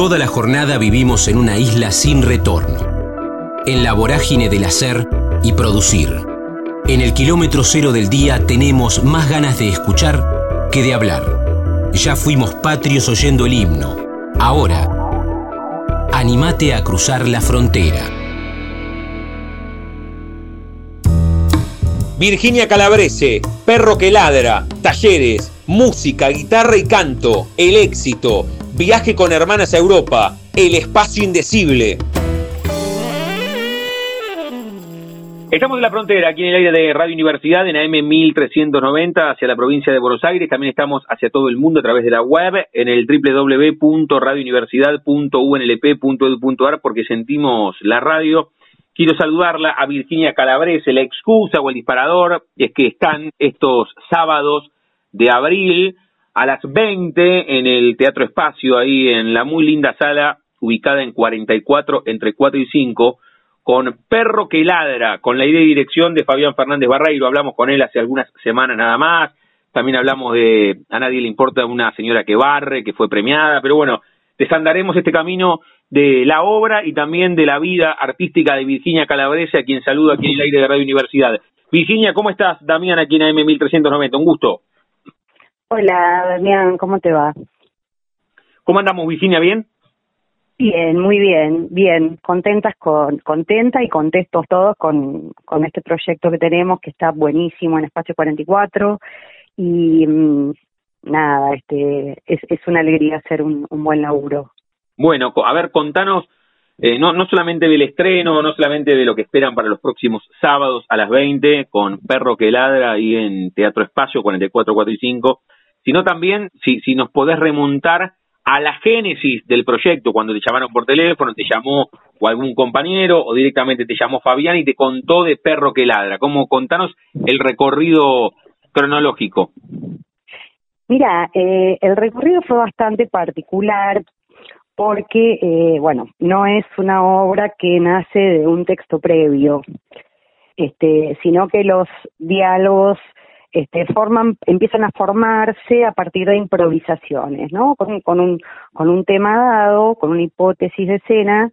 Toda la jornada vivimos en una isla sin retorno, en la vorágine del hacer y producir. En el kilómetro cero del día tenemos más ganas de escuchar que de hablar. Ya fuimos patrios oyendo el himno. Ahora, animate a cruzar la frontera. Virginia Calabrese, Perro que ladra, talleres, música, guitarra y canto, el éxito, viaje con hermanas a Europa, el espacio indecible. Estamos en la frontera, aquí en el aire de Radio Universidad, en AM 1390, hacia la provincia de Buenos Aires. También estamos hacia todo el mundo a través de la web, en el www.radiouniversidad.unlp.edu.ar, porque sentimos la radio. Quiero saludarla a Virginia Calabrese, la excusa o el disparador, es que están estos sábados de abril a las 20 en el Teatro Espacio, ahí en la muy linda sala ubicada en 44 entre 4 y 5 con Perro que ladra, con la idea y dirección de Fabián Fernández Barreiro. Hablamos con él hace algunas semanas nada más. También hablamos de A nadie le importa una señora que barre, que fue premiada. Pero bueno, desandaremos este camino de la obra y también de la vida artística de Virginia Calabrese, a quien saludo aquí en el aire de Radio Universidad. Virginia, ¿cómo estás? Damián, aquí en AM 1390. Un gusto. Hola, Damián, ¿cómo te va? ¿Cómo andamos, Virginia? ¿Bien? Bien, muy bien, bien, contentas con, contenta y contentos todos con, con este proyecto que tenemos que está buenísimo en Espacio 44 y mm, nada, este es, es una alegría hacer un, un buen laburo. Bueno, a ver, contanos eh, no, no solamente del estreno, no solamente de lo que esperan para los próximos sábados a las 20 con Perro que ladra ahí en Teatro Espacio 44, 4 y 5, sino también si, si nos podés remontar a la génesis del proyecto, cuando te llamaron por teléfono, te llamó o algún compañero o directamente te llamó Fabián y te contó de Perro que ladra. ¿Cómo contanos el recorrido cronológico? Mira, eh, el recorrido fue bastante particular porque, eh, bueno, no es una obra que nace de un texto previo, este, sino que los diálogos este, forman, empiezan a formarse a partir de improvisaciones, ¿no? Con, con, un, con un tema dado, con una hipótesis de escena,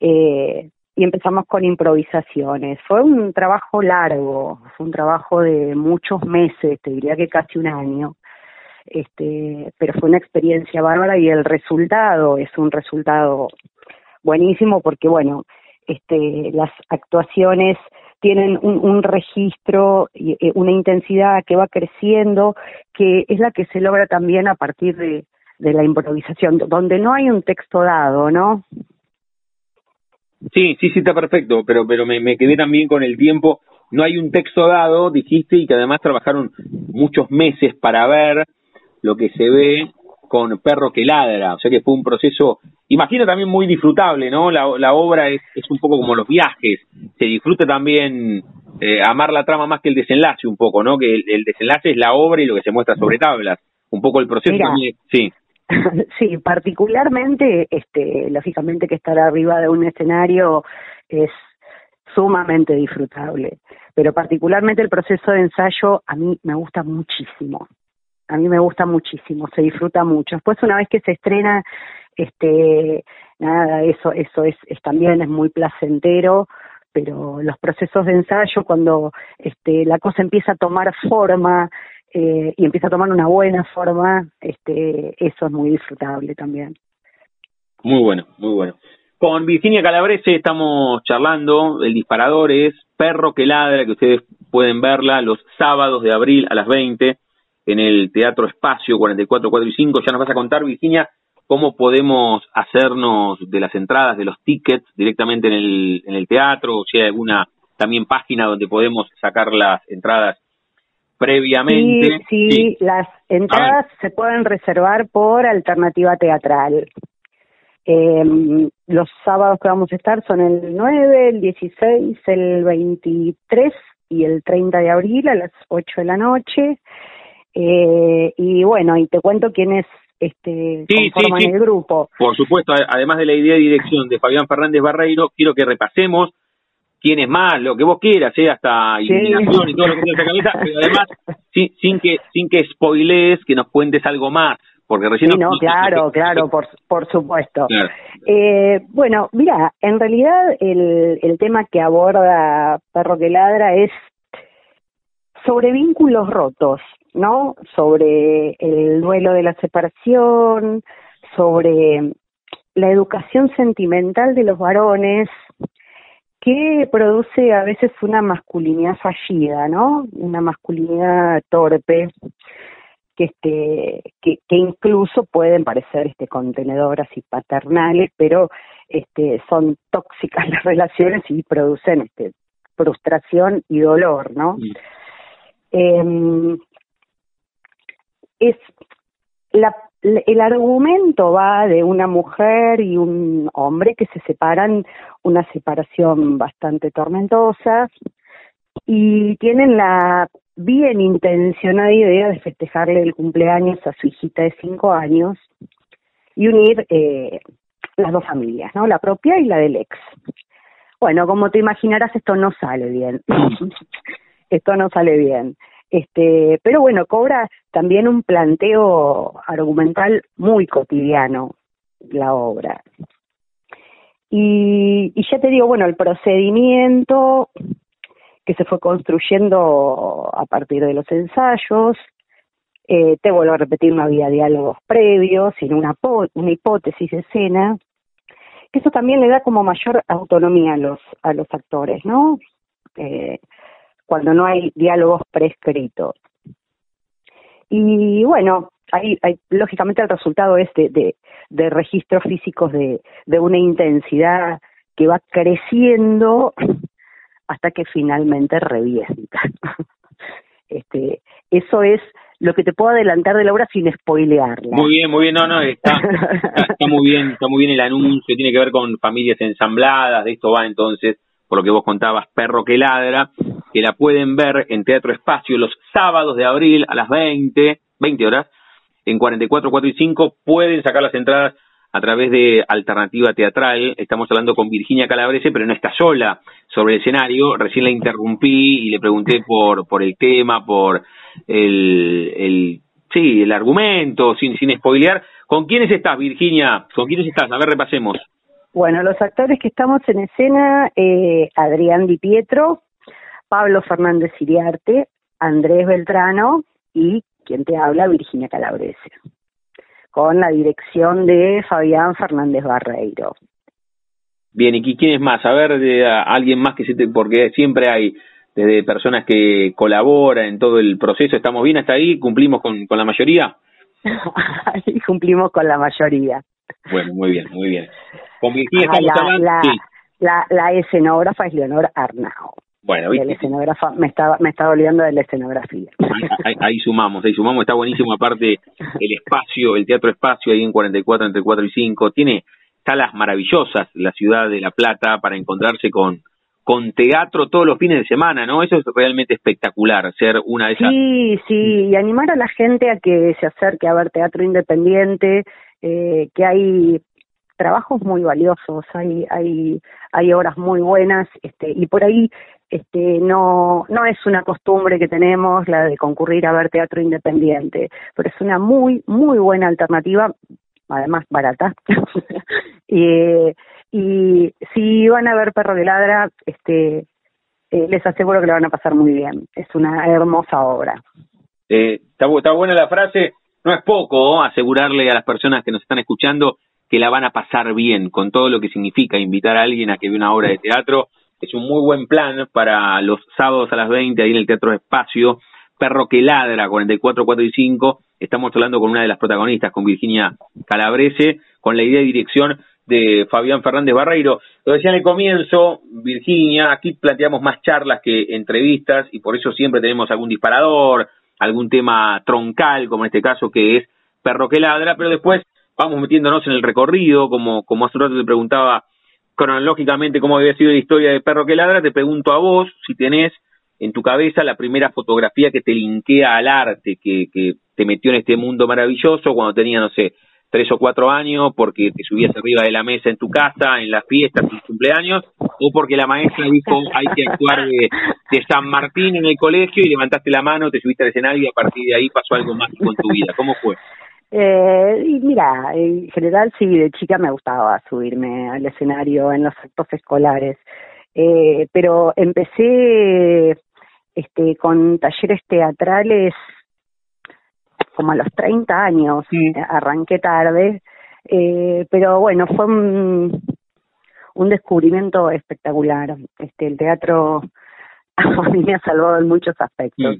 eh, y empezamos con improvisaciones. Fue un trabajo largo, fue un trabajo de muchos meses, te diría que casi un año. Este, pero fue una experiencia bárbara y el resultado es un resultado buenísimo porque bueno, este, las actuaciones tienen un, un registro, eh, una intensidad que va creciendo, que es la que se logra también a partir de, de la improvisación, donde no hay un texto dado, ¿no? Sí, sí, sí, está perfecto, pero, pero me quedé también con el tiempo. No hay un texto dado, dijiste, y que además trabajaron muchos meses para ver lo que se ve con Perro que ladra, o sea que fue un proceso, imagino también muy disfrutable, ¿no? La, la obra es, es un poco como los viajes, se disfruta también eh, amar la trama más que el desenlace un poco, ¿no? Que el, desenlace es la obra y lo que se muestra sobre tablas, un poco el proceso también, sí. sí, particularmente, este, lógicamente que estar arriba de un escenario es sumamente disfrutable, pero particularmente el proceso de ensayo a mí me gusta muchísimo a mí me gusta muchísimo, se disfruta mucho. Después una vez que se estrena, este, nada, eso, eso es, es también es muy placentero, pero los procesos de ensayo, cuando este, la cosa empieza a tomar forma eh, y empieza a tomar una buena forma, este, eso es muy disfrutable también. Muy bueno, muy bueno. Con Virginia Calabrese estamos charlando, el disparador es Perro que ladra, que ustedes pueden verla los sábados de abril a las 20 en el Teatro Espacio 44, 4 y 5. Ya nos vas a contar, Virginia, cómo podemos hacernos de las entradas, de los tickets directamente en el, en el teatro, o si hay alguna también página donde podemos sacar las entradas previamente. Sí, sí, las entradas se pueden reservar por alternativa teatral. Eh, los sábados que vamos a estar son el 9, el 16, el 23 y el 30 de abril a las 8 de la noche. Eh, y bueno, y te cuento quién es este conforman el grupo. Por supuesto, además de la idea de dirección de Fabián Fernández Barreiro, quiero que repasemos quién es más, lo que vos quieras, ¿eh? hasta iluminación y todo lo que tienes en la cabeza, pero además sin, sin que sin que spoilees, que nos cuentes algo más, Porque recién sí, no, claro, claro, por, por supuesto. Eh, bueno, mira, en realidad el, el tema que aborda Perro que Ladra es sobre vínculos rotos, ¿no? Sobre el duelo de la separación, sobre la educación sentimental de los varones, que produce a veces una masculinidad fallida, ¿no? Una masculinidad torpe, que este que, que incluso pueden parecer este contenedoras y paternales, pero este son tóxicas las relaciones y producen este frustración y dolor, ¿no? Eh, es la el argumento va de una mujer y un hombre que se separan, una separación bastante tormentosa, y tienen la bien intencionada idea de festejarle el cumpleaños a su hijita de cinco años y unir eh, las dos familias, ¿no? La propia y la del ex. Bueno, como te imaginarás, esto no sale bien. esto no sale bien. Este, pero bueno, cobra también un planteo argumental muy cotidiano la obra. Y, y ya te digo, bueno, el procedimiento que se fue construyendo a partir de los ensayos, eh, te vuelvo a repetir, no había diálogos previos, sino una, una hipótesis de escena, que eso también le da como mayor autonomía a los, a los actores, ¿no? Eh, cuando no hay diálogos prescritos. Y bueno, hay, hay, lógicamente el resultado es de, de, registros físicos de, de una intensidad que va creciendo hasta que finalmente revienta. este, eso es lo que te puedo adelantar de la obra sin spoilearla. Muy bien, muy bien, no, no, está, está, muy bien, está muy bien el anuncio, tiene que ver con familias ensambladas, de esto va entonces, por lo que vos contabas, Perro que ladra, que la pueden ver en Teatro Espacio los sábados de abril a las 20, 20 horas, en 44, 4 y 5, pueden sacar las entradas a través de Alternativa Teatral. Estamos hablando con Virginia Calabrese, pero no está sola sobre el escenario. Recién la interrumpí y le pregunté por, por el tema, por el, el, sí, el argumento, sin, sin spoilear. ¿Con quiénes estás, Virginia? ¿Con quiénes estás? A ver, repasemos. Bueno, los actores que estamos en escena, eh, Adrián Di Pietro, Pablo Fernández Iriarte, Andrés Beltrano y quien te habla, Virginia Calabrese, con la dirección de Fabián Fernández Barreiro. Bien, ¿y quién es más? A ver, de alguien más que se te, porque siempre hay desde personas que colaboran en todo el proceso. ¿Estamos bien hasta ahí? ¿Cumplimos con, con la mayoría? cumplimos con la mayoría. Bueno, muy bien, muy bien. Con estamos la, La, la escenógrafa es Leonor Arnao. Bueno, El escenógrafo, me estaba, me estaba olvidando de la escenografía. Ahí, sumamos, ahí sumamos, está buenísimo, aparte el espacio, el teatro espacio ahí en 44, entre 4 y 5, tiene salas maravillosas, la ciudad de La Plata, para encontrarse con, con teatro todos los fines de semana, ¿no? Eso es realmente espectacular, ser una de esas... Sí, sí, y animar a la gente a que se acerque a ver teatro independiente, eh, que hay trabajos muy valiosos, hay, hay, hay obras muy buenas, este, y por ahí este, no, no es una costumbre que tenemos la de concurrir a ver teatro independiente, pero es una muy, muy buena alternativa, además barata. y, y si van a ver Perro de Ladra, este, eh, les aseguro que lo van a pasar muy bien. Es una hermosa obra. Eh, está, está buena la frase. No es poco asegurarle a las personas que nos están escuchando que la van a pasar bien, con todo lo que significa invitar a alguien a que vea una obra de teatro es un muy buen plan para los sábados a las 20 ahí en el Teatro Espacio. Perro que ladra, 44, 4 y 5. Estamos hablando con una de las protagonistas, con Virginia Calabrese, con la idea y dirección de Fabián Fernández Barreiro. Lo decía en el comienzo, Virginia, aquí planteamos más charlas que entrevistas y por eso siempre tenemos algún disparador, algún tema troncal, como en este caso que es Perro que ladra, pero después vamos metiéndonos en el recorrido, como, como hace un rato te preguntaba cronológicamente cómo había sido la historia de Perro que Ladra, te pregunto a vos si tenés en tu cabeza la primera fotografía que te linkea al arte, que, que te metió en este mundo maravilloso cuando tenía, no sé, tres o cuatro años, porque te subías arriba de la mesa en tu casa, en las fiestas, en cumpleaños, o porque la maestra dijo hay que actuar de, de, San Martín en el colegio y levantaste la mano, te subiste al escenario y a partir de ahí pasó algo más con tu vida. ¿Cómo fue? Eh, y mira, en general sí, de chica me gustaba subirme al escenario en los actos escolares, eh, pero empecé este con talleres teatrales como a los 30 años, arranqué tarde, eh, pero bueno, fue un, un descubrimiento espectacular. Este, el teatro a mí me ha salvado en muchos aspectos.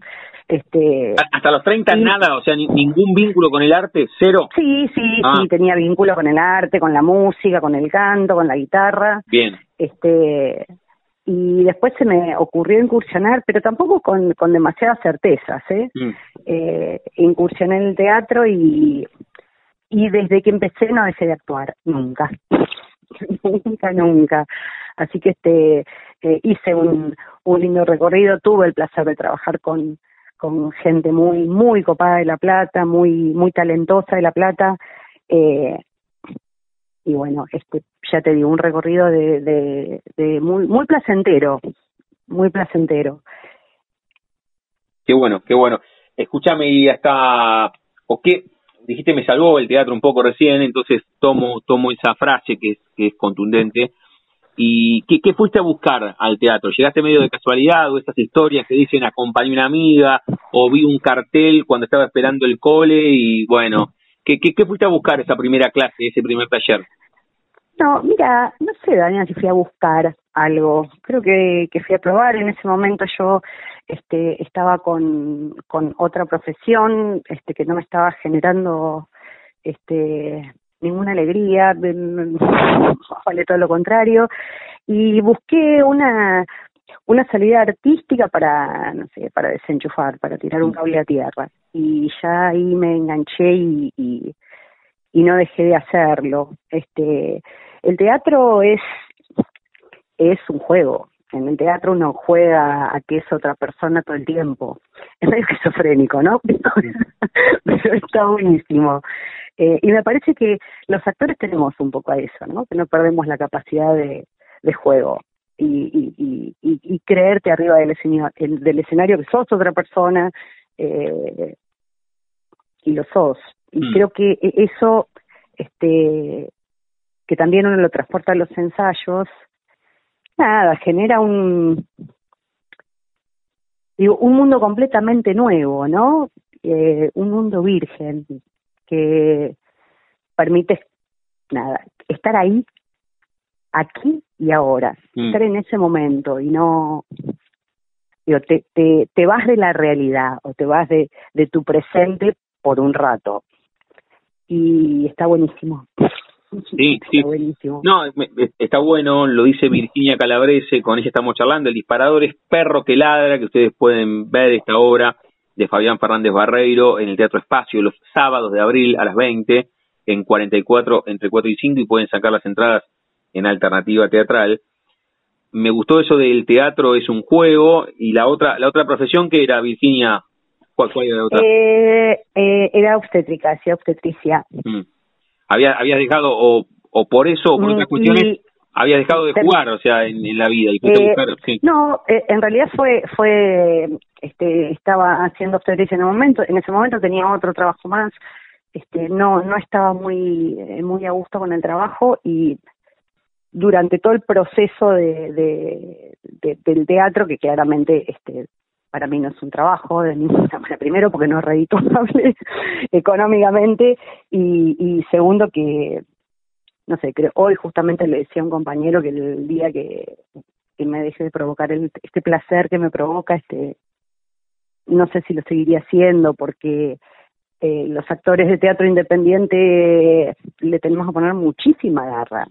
Este, Hasta los 30 nada, o sea, ningún vínculo con el arte, cero. Sí, sí, ah. sí, tenía vínculo con el arte, con la música, con el canto, con la guitarra. Bien. Este, y después se me ocurrió incursionar, pero tampoco con, con demasiadas certezas, ¿eh? Mm. eh incursioné en el teatro y, y desde que empecé no dejé de actuar, nunca. nunca, nunca. Así que este eh, hice un, un lindo recorrido, tuve el placer de trabajar con, con gente muy, muy copada de La Plata, muy, muy talentosa de La Plata. Eh, y bueno, este, ya te digo, un recorrido de, de, de muy, muy placentero, muy placentero. Qué bueno, qué bueno. Escúchame y hasta, o qué, dijiste me salvó el teatro un poco recién, entonces tomo, tomo esa frase que es, que es contundente. ¿Y qué, qué fuiste a buscar al teatro? ¿Llegaste medio de casualidad o estas historias que dicen acompañé una amiga o vi un cartel cuando estaba esperando el cole y bueno, ¿qué, qué, qué fuiste a buscar esa primera clase, ese primer taller? No, mira, no sé, Daniel, si fui a buscar algo. Creo que, que fui a probar. En ese momento yo este, estaba con, con otra profesión este, que no me estaba generando este, ninguna alegría, vale todo lo contrario, y busqué una una salida artística para, no sé, para desenchufar, para tirar un cable a tierra. Y ya ahí me enganché y, y, y no dejé de hacerlo. Este, el teatro es, es un juego. En el teatro uno juega a que es otra persona todo el tiempo. Es medio esquizofrénico, ¿no? Pero está buenísimo. Eh, y me parece que los actores tenemos un poco a eso, ¿no? Que no perdemos la capacidad de, de juego y, y, y, y creerte arriba del escenario, del escenario que sos otra persona eh, y lo sos. Y mm. creo que e, eso, este, que también uno lo transporta a los ensayos, nada, genera un, digo, un mundo completamente nuevo, ¿no? Eh, un mundo virgen, que permite nada, estar ahí, aquí y ahora, mm. estar en ese momento y no digo, te, te, te vas de la realidad o te vas de, de tu presente por un rato. Y está buenísimo. Sí, sí. Buenísimo. No, está bueno, lo dice Virginia Calabrese, con ella estamos charlando. El disparador es Perro que ladra, que ustedes pueden ver esta obra de Fabián Fernández Barreiro en el Teatro Espacio los sábados de abril a las 20 en 44 entre 4 y 5 y pueden sacar las entradas en alternativa teatral. Me gustó eso del teatro es un juego y la otra la otra profesión que era Virginia ¿cuál, era la otra? Eh, eh, era obstétrica, sí, obstetricia. Mm. Había habías dejado o, o por eso o por otras mm, cuestiones había dejado de jugar, o sea, en, la vida y eh, sí. No, eh, en realidad fue fue este estaba haciendo obstetricia en un momento, en ese momento tenía otro trabajo más, este no no estaba muy eh, muy a gusto con el trabajo y durante todo el proceso de, de, del teatro que claramente este para mí no es un trabajo de ninguna manera primero porque no es redituable económicamente y, y segundo que no sé, creo, hoy justamente le decía a un compañero que el día que, que me deje de provocar el, este placer que me provoca, este, no sé si lo seguiría haciendo porque eh, los actores de teatro independiente le tenemos que poner muchísima garra.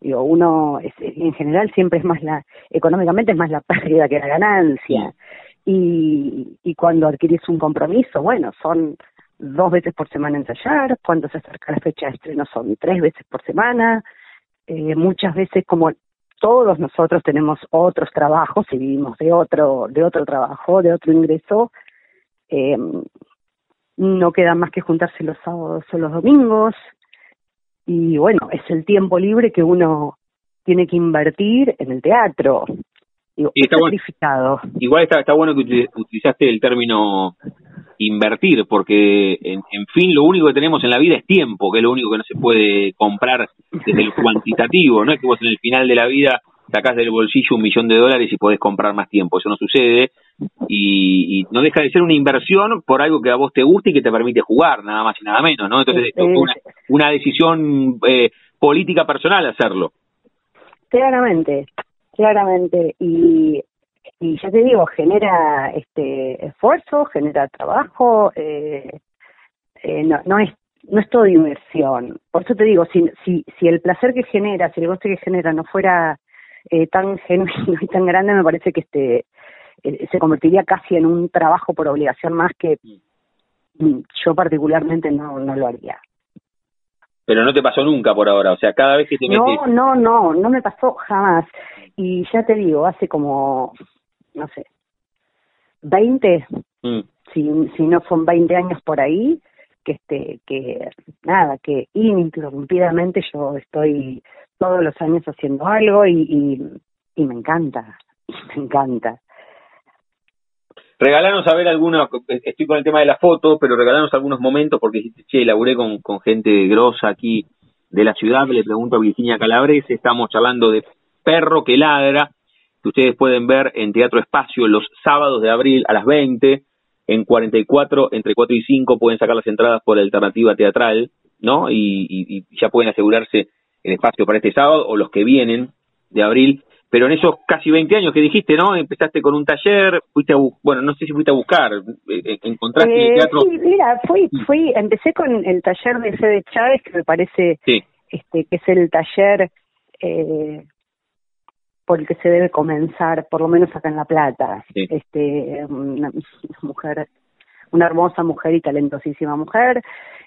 Digo, uno es, en general siempre es más la, económicamente es más la pérdida que la ganancia. Y, y cuando adquirís un compromiso, bueno, son dos veces por semana ensayar, cuando se acerca la fecha de estreno son tres veces por semana, eh, muchas veces como todos nosotros tenemos otros trabajos y vivimos de otro, de otro trabajo, de otro ingreso, eh, no queda más que juntarse los sábados o los domingos y bueno, es el tiempo libre que uno tiene que invertir en el teatro. y está bueno, igual está, está bueno que utilizaste el término invertir, porque en, fin lo único que tenemos en la vida es tiempo, que es lo único que no se puede comprar desde el cuantitativo, no es que vos en el final de la vida sacás del bolsillo un millón de dólares y podés comprar más tiempo, eso no sucede y, no deja de ser una inversión por algo que a vos te guste y que te permite jugar, nada más y nada menos, ¿no? Entonces es una, una decisión eh, política personal hacerlo. Claramente, claramente y y ya te digo genera este esfuerzo genera trabajo eh, eh, no, no es no es todo diversión por eso te digo si si si el placer que genera si el goce que genera no fuera eh, tan genuino y tan grande me parece que este eh, se convertiría casi en un trabajo por obligación más que yo particularmente no no lo haría pero no te pasó nunca por ahora, o sea, cada vez que te. No, no, no, no me pasó jamás. Y ya te digo, hace como no sé, 20, mm. si, si no son 20 años por ahí, que este que nada que ininterrumpidamente yo estoy todos los años haciendo algo y, y, y me encanta me encanta regalanos a ver alguna estoy con el tema de la foto pero regalanos algunos momentos porque dijiste che laburé con, gente grosa aquí de la ciudad le pregunto a Virginia Calabrese estamos charlando de perro que ladra que ustedes pueden ver en Teatro Espacio los sábados de abril a las 20, en 44, entre 4 y 5 pueden sacar las entradas por alternativa teatral, ¿no? Y, ya pueden asegurarse el espacio para este sábado o los que vienen de abril. Pero en esos casi 20 años que dijiste, ¿no? Empezaste con un taller, fuiste a, bueno, no sé si fuiste a buscar, eh, eh, encontraste el eh, teatro. Sí, mira, fui, fui, empecé con el taller de Fede Chávez, que me parece este, que es el taller eh, por el que se debe comenzar, por lo menos acá en La Plata. Este, una, mujer, una hermosa mujer y talentosísima mujer.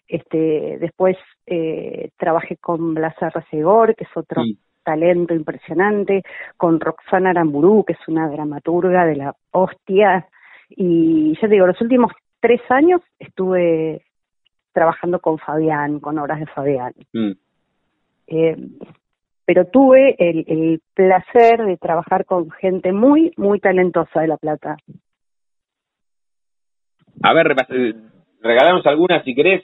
Este, después eh, trabajé con Blas Segor, que es otro talento impresionante, con Roxana Aramburú, que es una dramaturga de la hostia. Y ya digo, los últimos tres años estuve trabajando con Fabián, con obras de Fabián. Mm. Eh, pero tuve el, el placer de trabajar con gente muy, muy talentosa de La Plata. A ver, regalarnos algunas, si querés,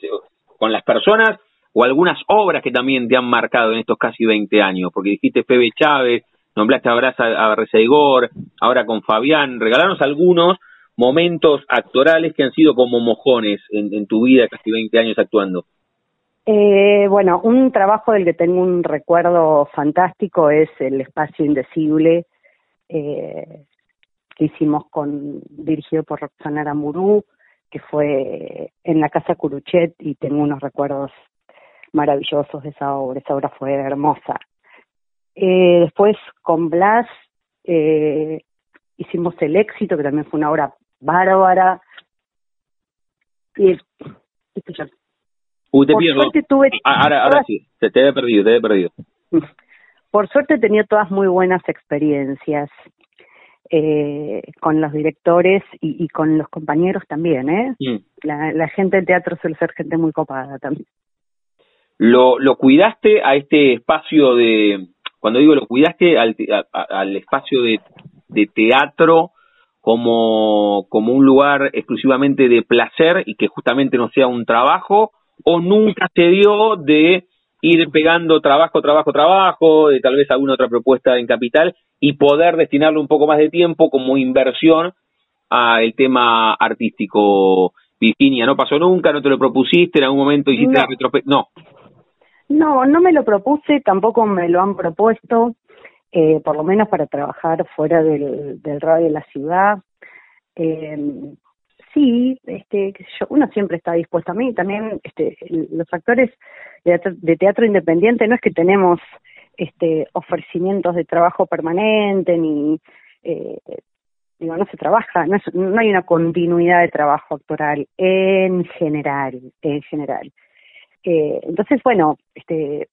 con las personas o algunas obras que también te han marcado en estos casi 20 años, porque dijiste Febe Chávez, nombraste a Brasa a Reseigor, ahora con Fabián, regalarnos algunos momentos actorales que han sido como mojones en, tu vida, casi 20 años actuando. Eh, bueno, un trabajo del que tengo un recuerdo fantástico es el espacio indecible eh, que hicimos con dirigido por Roxana Aramurú, que fue en la casa Curuchet y tengo unos recuerdos maravillosos de esa obra. Esa obra fue hermosa. Eh, después con Blas eh, hicimos El éxito, que también fue una obra bárbara. Y, Uy, te Por Suerte tuve ah, ahora, ahora sí, te, te he perdido, te he perdido. Por suerte he tenido todas muy buenas experiencias eh, con los directores y, y, con los compañeros también, ¿eh? Mm. La, la gente del teatro suele ser gente muy copada también. ¿Lo, lo cuidaste a este espacio de, cuando digo lo cuidaste al, al espacio de, de teatro como, como un lugar exclusivamente de placer y que justamente no sea un trabajo o nunca se dio de ir pegando trabajo, trabajo, trabajo, de tal vez alguna otra propuesta en capital y poder destinarle un poco más de tiempo como inversión al tema artístico. Virginia, ¿no pasó nunca? ¿No te lo propusiste? ¿En algún momento hiciste no. la retrospectiva? No. No, no me lo propuse, tampoco me lo han propuesto, eh, por lo menos para trabajar fuera del, del radio de la ciudad. Eh, sí, este, yo, uno siempre está dispuesto a mí, también este, los actores de teatro, independiente no es que tenemos este, ofrecimientos de trabajo permanente ni eh, digo no se trabaja no, no hay una continuidad de trabajo actoral en general en general. Eh, entonces bueno este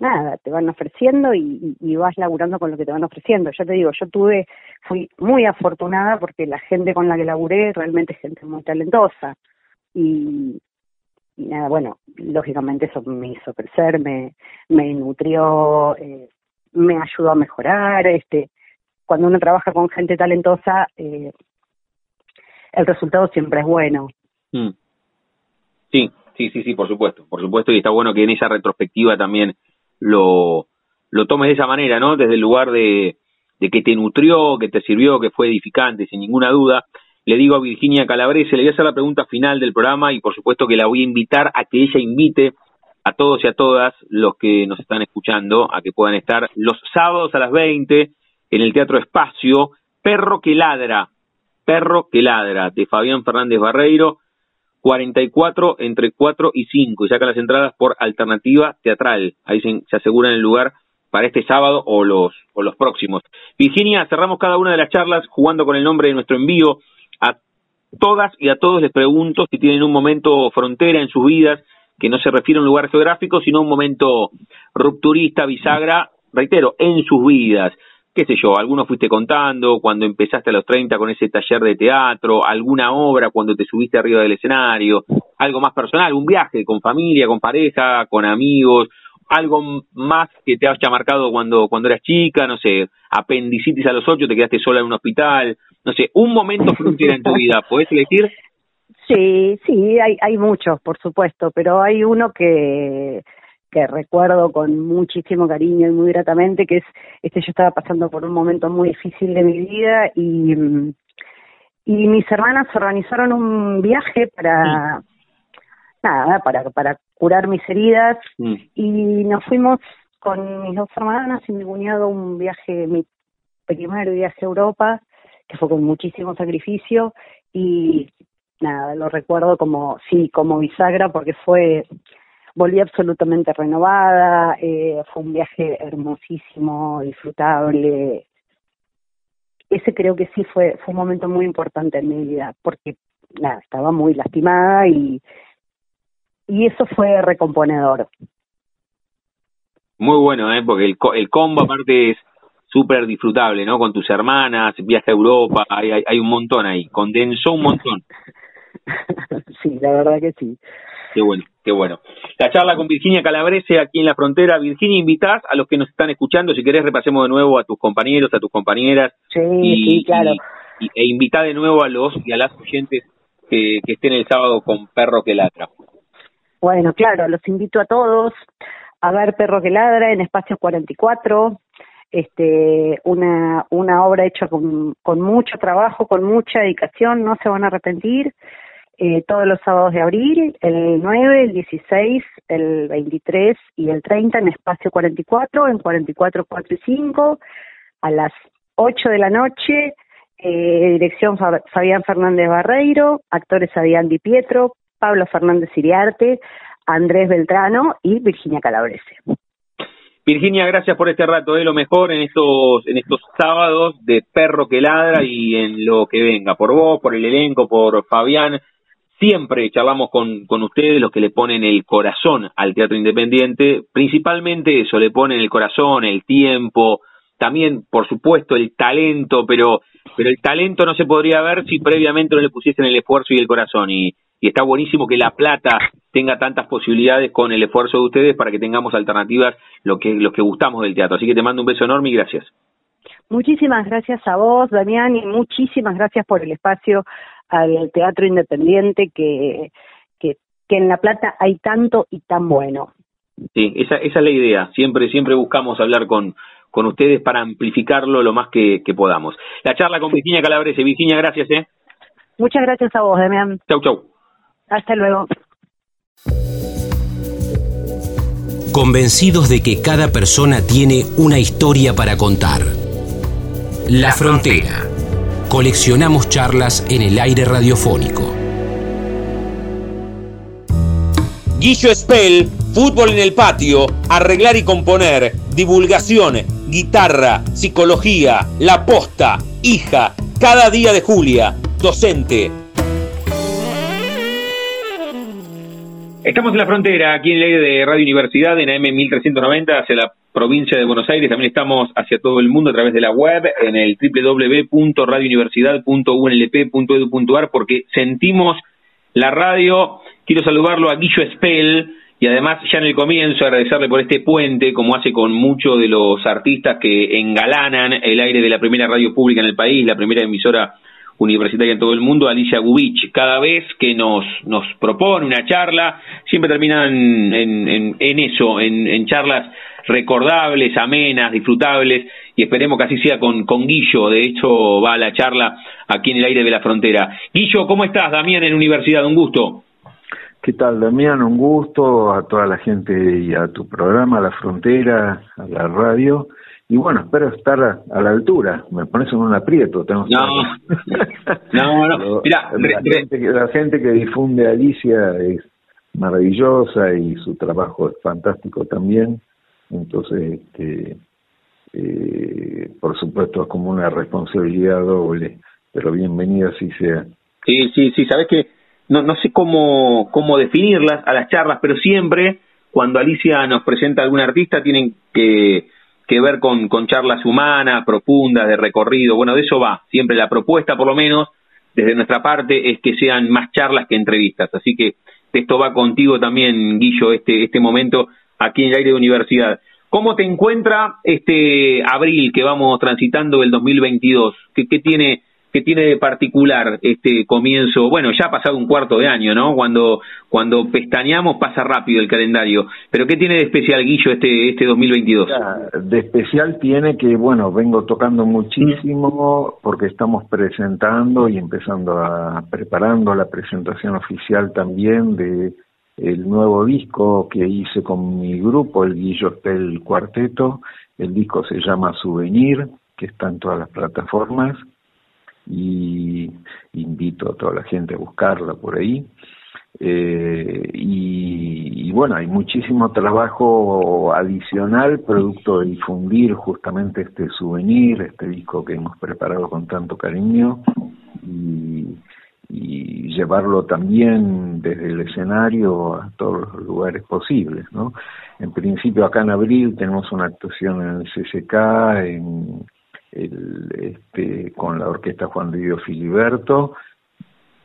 nada, te van ofreciendo y, y, vas laburando con lo que te van ofreciendo. Ya te digo, yo tuve, fui muy afortunada porque la gente con la que laburé realmente es gente muy talentosa. Y, y nada, bueno, lógicamente eso me hizo crecer, me, me nutrió, eh, me ayudó a mejorar. este Cuando uno trabaja con gente talentosa, eh, el resultado siempre es bueno. Mm. Sí, sí, sí, sí, por supuesto, por supuesto, y está bueno que en esa retrospectiva también lo, lo tomes de esa manera, ¿no? Desde el lugar de, de que te nutrió, que te sirvió, que fue edificante, sin ninguna duda. Le digo a Virginia Calabrese, le voy a hacer la pregunta final del programa y por supuesto que la voy a invitar a que ella invite a todos y a todas los que nos están escuchando a que puedan estar los sábados a las 20 en el Teatro Espacio, Perro que Ladra, Perro que Ladra, de Fabián Fernández Barreiro, 44 entre 4 y 5, y saca las entradas por alternativa teatral. Ahí se, se aseguran el lugar para este sábado o los, o los próximos. Virginia, cerramos cada una de las charlas jugando con el nombre de nuestro envío. A todas y a todos les pregunto si tienen un momento frontera en sus vidas, que no se refiere a un lugar geográfico, sino a un momento rupturista, bisagra, reitero, en sus vidas qué sé yo, alguno fuiste contando cuando empezaste a los 30 con ese taller de teatro, alguna obra cuando te subiste arriba del escenario, algo más personal, un viaje con familia, con pareja, con amigos, algo más que te haya marcado cuando, cuando eras chica, no sé, apendicitis a los ocho, te quedaste sola en un hospital, no sé, un momento frontera en tu vida, ¿puedes elegir? Sí, sí, hay, hay muchos, por supuesto, pero hay uno que que recuerdo con muchísimo cariño y muy gratamente, que es, este yo estaba pasando por un momento muy difícil de mi vida y, y mis hermanas organizaron un viaje para, nada, para, para curar mis heridas y nos fuimos con mis dos hermanas y mi cuñado un viaje, mi primer viaje a Europa, que fue con muchísimo sacrificio y nada, lo recuerdo como, sí, como bisagra porque fue volví absolutamente renovada, eh, fue un viaje hermosísimo, disfrutable. Ese creo que sí fue, fue un momento muy importante en mi vida, porque nada, estaba muy lastimada y, y eso fue recomponedor. Muy bueno, ¿eh? porque el, el combo aparte es súper disfrutable, ¿no? Con tus hermanas, viaje a Europa, hay, hay, hay un montón ahí, condensó un montón. sí, la verdad que sí. Qué bueno, qué bueno. La charla con Virginia Calabrese aquí en la frontera. Virginia, invitás a los que nos están escuchando, si querés repasemos de nuevo a tus compañeros, a tus compañeras. Sí, sí, claro. e invitá de nuevo a los y a las oyentes que, que estén el sábado con Perro que Ladra. Bueno, claro, los invito a todos a ver Perro que Ladra en Espacio 44, este, una, una obra hecha con, con mucho trabajo, con mucha dedicación, no se van a arrepentir eh, todos los sábados de abril, el 9, el 16, el 23 y el 30 en espacio 44, en 44, 4 y 5, a las 8 de la noche, eh, dirección Fabián Fernández Barreiro, actores Adrián Di Pietro, Pablo Fernández Iriarte, Andrés Beltrano y Virginia Calabrese. Virginia, gracias por este rato, de lo mejor en estos, en estos sábados de Perro que Ladra y en lo que venga, por vos, por el elenco, por Fabián, Siempre charlamos con, con ustedes, los que le ponen el corazón al teatro independiente, principalmente eso, le ponen el corazón, el tiempo, también, por supuesto, el talento, pero, pero el talento no se podría ver si previamente no le pusiesen el esfuerzo y el corazón. Y, y está buenísimo que La Plata tenga tantas posibilidades con el esfuerzo de ustedes para que tengamos alternativas lo que, los que gustamos del teatro. Así que te mando un beso enorme y gracias. Muchísimas gracias a vos, Damián, y muchísimas gracias por el espacio al teatro independiente que, que, que en La Plata hay tanto y tan bueno. Sí, esa, esa es la idea. Siempre, siempre buscamos hablar con, con ustedes para amplificarlo lo más que, que podamos. La charla con Virginia Calabrese. Virginia, gracias, ¿eh? Muchas gracias a vos, Demian. Chau, chau. Hasta luego. Convencidos de que cada persona tiene una historia para contar. La frontera coleccionamos charlas en el aire radiofónico. Guillo Spell, fútbol en el patio, arreglar y componer, divulgación, guitarra, psicología, la posta, hija, cada día de Julia, docente. Estamos en la frontera, aquí en el aire de Radio Universidad, en AM 1390, hacia la provincia de Buenos Aires, también estamos hacia todo el mundo a través de la web en el www.radiouniversidad.unlp.edu.ar porque sentimos la radio. Quiero saludarlo a Guillo Spell y además ya en el comienzo agradecerle por este puente, como hace con muchos de los artistas que engalanan el aire de la primera radio pública en el país, la primera emisora universitaria en todo el mundo, Alicia Gubich. Cada vez que nos, nos propone una charla, siempre terminan en, en, eso, en, charlas recordables, amenas, disfrutables, y esperemos que así sea con, con Guillo. De hecho, va a la charla aquí en el aire de la frontera. Guillo, ¿cómo estás? Damián en Universidad, un gusto. ¿Qué tal, Damián? Un gusto a toda la gente y a tu programa, a la frontera, a la radio. Y bueno, espero estar a, la altura. Me pones en un aprieto. Tengo no, no, no. La, gente, que difunde Alicia es maravillosa y su trabajo es fantástico también. Entonces, este, eh, por supuesto, es como una responsabilidad doble. Pero bienvenida si sea. Sí, sí, sí. Sabes que no, no sé cómo, cómo definirlas a las charlas, pero siempre cuando Alicia nos presenta a algún artista tienen que, que ver con, con charlas humanas, profundas, de recorrido. Bueno, de eso va. Siempre la propuesta, por lo menos, desde nuestra parte, es que sean más charlas que entrevistas. Así que esto va contigo también, Guillo, este, este momento aquí en el aire de universidad. ¿Cómo te encuentra este abril que vamos transitando el 2022? ¿Qué, qué tiene que tiene de particular este comienzo? Bueno, ya ha pasado un cuarto de año, ¿no? Cuando cuando pestañeamos pasa rápido el calendario. Pero ¿qué tiene de especial, Guillo, este este 2022? De especial tiene que, bueno, vengo tocando muchísimo porque estamos presentando y empezando a preparando la presentación oficial también de el nuevo disco que hice con mi grupo, el Guillo Spell Cuarteto. El disco se llama Souvenir, que está en todas las plataformas y invito a toda la gente a buscarla por ahí. Eh, y, bueno, hay muchísimo trabajo adicional producto de difundir justamente este souvenir, este disco que hemos preparado con tanto cariño y llevarlo también desde el escenario a todos los lugares posibles, ¿no? En principio acá en abril tenemos una actuación en el CCK, en el, este, con la orquesta Juan de Dios Filiberto,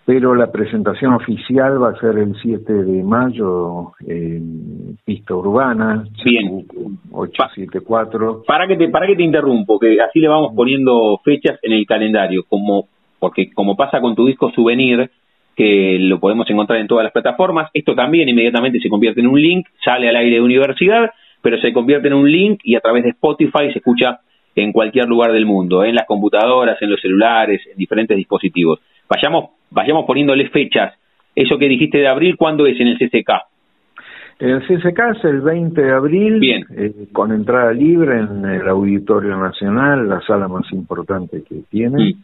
pero la presentación oficial va a ser el 7 de mayo en Pista Urbana, Bien. 874. Para que te para que te interrumpo, que así le vamos poniendo fechas en el calendario, como porque como pasa con tu disco Souvenir, que lo podemos encontrar en todas las plataformas, esto también inmediatamente se convierte en un link, sale al aire de universidad, pero se convierte en un link y a través de Spotify se escucha en cualquier lugar del mundo, en las computadoras, en los celulares, en diferentes dispositivos. Vayamos, vayamos poniéndole fechas. Eso que dijiste de abril, ¿cuándo es en el CCK? El CCK es el 20 de abril, Bien. Eh, con entrada libre en el Auditorio Nacional, la sala más importante que tiene.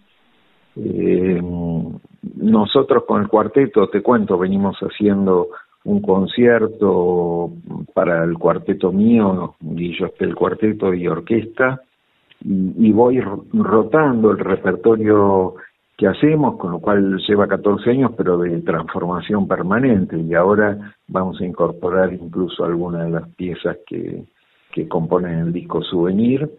Eh, nosotros con el cuarteto, te cuento, venimos haciendo un concierto para el cuarteto mío, Guillo el cuarteto y orquesta, y, voy rotando el repertorio que hacemos, con lo cual lleva 14 años, pero de transformación permanente, y ahora vamos a incorporar incluso algunas de las piezas que, que componen el disco Souvenir,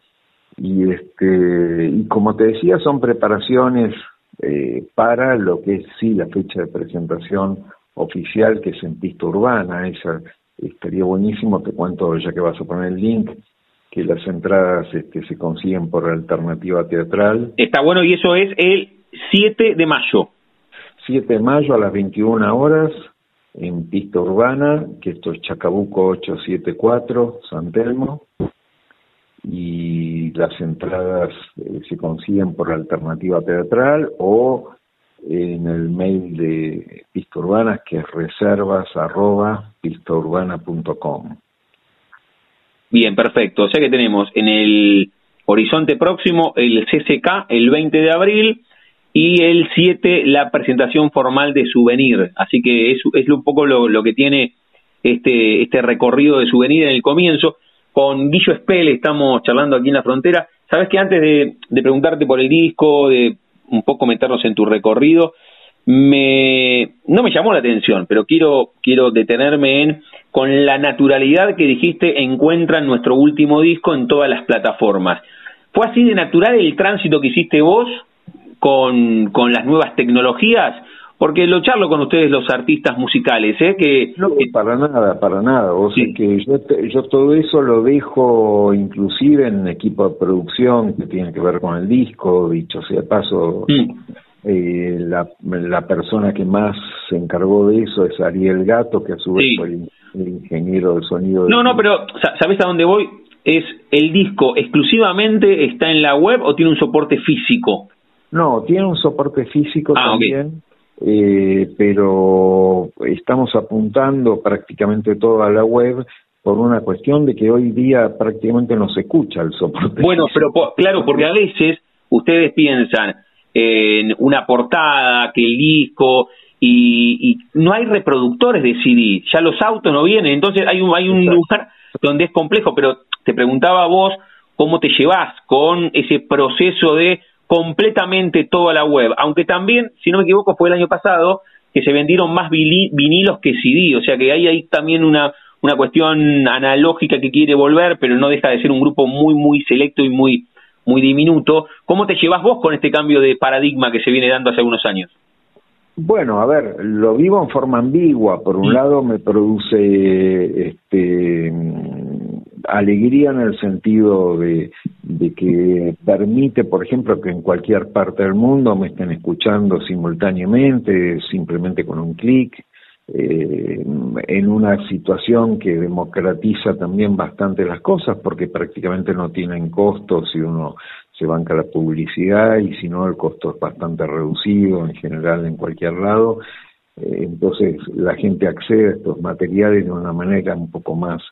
y este y como te decía son preparaciones eh, para lo que es sí la fecha de presentación oficial que es en pista urbana esa estaría buenísimo te cuento ya que vas a poner el link que las entradas este, se consiguen por alternativa teatral. Está bueno y eso es el 7 de mayo. 7 de mayo a las 21 horas en pista urbana, que esto es Chacabuco 874, San Telmo, y las entradas eh, se consiguen por alternativa teatral o en el mail de Pista Urbana, que es reservas arroba. Bien, perfecto. O sea que tenemos en el horizonte próximo el CCK el 20 de abril y el 7 la presentación formal de Souvenir. Así que es, es un poco lo, lo que tiene este, este recorrido de Souvenir en el comienzo. Con Guillo Spell estamos charlando aquí en la frontera. Sabes que antes de, preguntarte por el disco, de un poco meternos en tu recorrido, me no me llamó la atención, pero quiero quiero detenerme en con la naturalidad que dijiste encuentra nuestro último disco en todas las plataformas. ¿Fue así de natural el tránsito que hiciste vos con, con las nuevas tecnologías? Porque lo charlo con ustedes los artistas musicales, ¿eh? Que, no, para nada, para nada. O sea que yo, yo todo eso lo dejo inclusive en equipo de producción que tiene que ver con el disco, dicho sea de paso. Mm eh, la, la persona que más se encargó de eso es Ariel Gato, que a su vez fue el, ingeniero de sonido. No, no, pero ¿sabes a dónde voy? ¿Es el disco exclusivamente está en la web o tiene un soporte físico? No, tiene un soporte físico ah, también, eh, pero estamos apuntando prácticamente todo a la web por una cuestión de que hoy día prácticamente no se escucha el soporte. Bueno, pero claro, porque a veces ustedes piensan en una portada, que el disco, y, no hay reproductores de CD, ya los autos no vienen, entonces hay un, hay un lugar donde es complejo, pero te preguntaba vos cómo te llevas con ese proceso de completamente toda la web, aunque también, si no me equivoco, fue el año pasado que se vendieron más vinilos que CD, o sea que ahí hay también una, una cuestión analógica que quiere volver, pero no deja de ser un grupo muy, muy selecto y muy, muy diminuto. ¿Cómo te llevas vos con este cambio de paradigma que se viene dando hace algunos años? Bueno, a ver, lo vivo en forma ambigua. Por un lado me produce este, alegría en el sentido de, que permite, por ejemplo, que en cualquier parte del mundo me estén escuchando simultáneamente, simplemente con un clic eh, en una situación que democratiza también bastante las cosas porque prácticamente no tienen costos si uno se banca la publicidad y si no el costo es bastante reducido en general en cualquier lado. Eh, entonces la gente accede a estos materiales de una manera un poco más